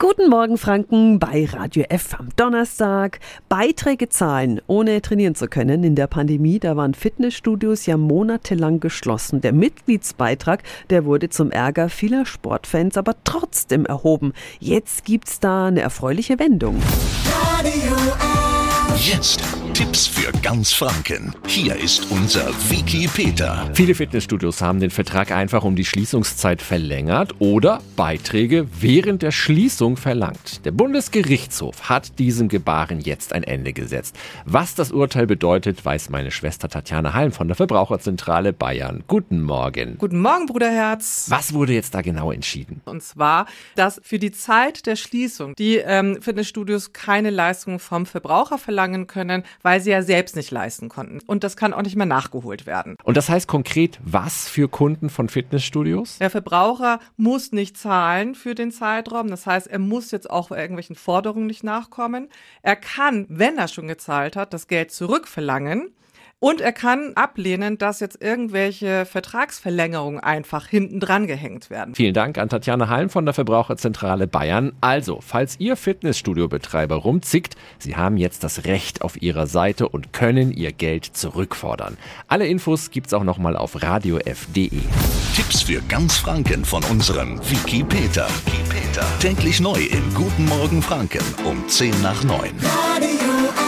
Guten Morgen Franken bei Radio F am Donnerstag. Beiträge zahlen, ohne trainieren zu können. In der Pandemie, da waren Fitnessstudios ja monatelang geschlossen. Der Mitgliedsbeitrag, der wurde zum Ärger vieler Sportfans aber trotzdem erhoben. Jetzt gibt's da eine erfreuliche Wendung. Radio F. Jetzt Tipps für ganz Franken. Hier ist unser Wiki Peter. Viele Fitnessstudios haben den Vertrag einfach um die Schließungszeit verlängert oder Beiträge während der Schließung verlangt. Der Bundesgerichtshof hat diesem Gebaren jetzt ein Ende gesetzt. Was das Urteil bedeutet, weiß meine Schwester Tatjana Halm von der Verbraucherzentrale Bayern. Guten Morgen. Guten Morgen, Bruderherz. Was wurde jetzt da genau entschieden? Und zwar, dass für die Zeit der Schließung die ähm, Fitnessstudios keine Leistungen vom Verbraucher verlangen können, weil sie ja selbst nicht leisten konnten. Und das kann auch nicht mehr nachgeholt werden. Und das heißt konkret, was für Kunden von Fitnessstudios? Der Verbraucher muss nicht zahlen für den Zeitraum. Das heißt, er muss jetzt auch irgendwelchen Forderungen nicht nachkommen. Er kann, wenn er schon gezahlt hat, das Geld zurückverlangen. Und er kann ablehnen, dass jetzt irgendwelche Vertragsverlängerungen einfach hinten dran gehängt werden. Vielen Dank an Tatjana Halm von der Verbraucherzentrale Bayern. Also, falls ihr Fitnessstudio-Betreiber rumzickt, Sie haben jetzt das Recht auf Ihrer Seite und können Ihr Geld zurückfordern. Alle Infos gibt's auch nochmal auf radiof.de. Tipps für ganz Franken von unserem Wiki Peter. Wiki Peter. Täglich neu im Guten Morgen Franken um 10 nach 9. Radio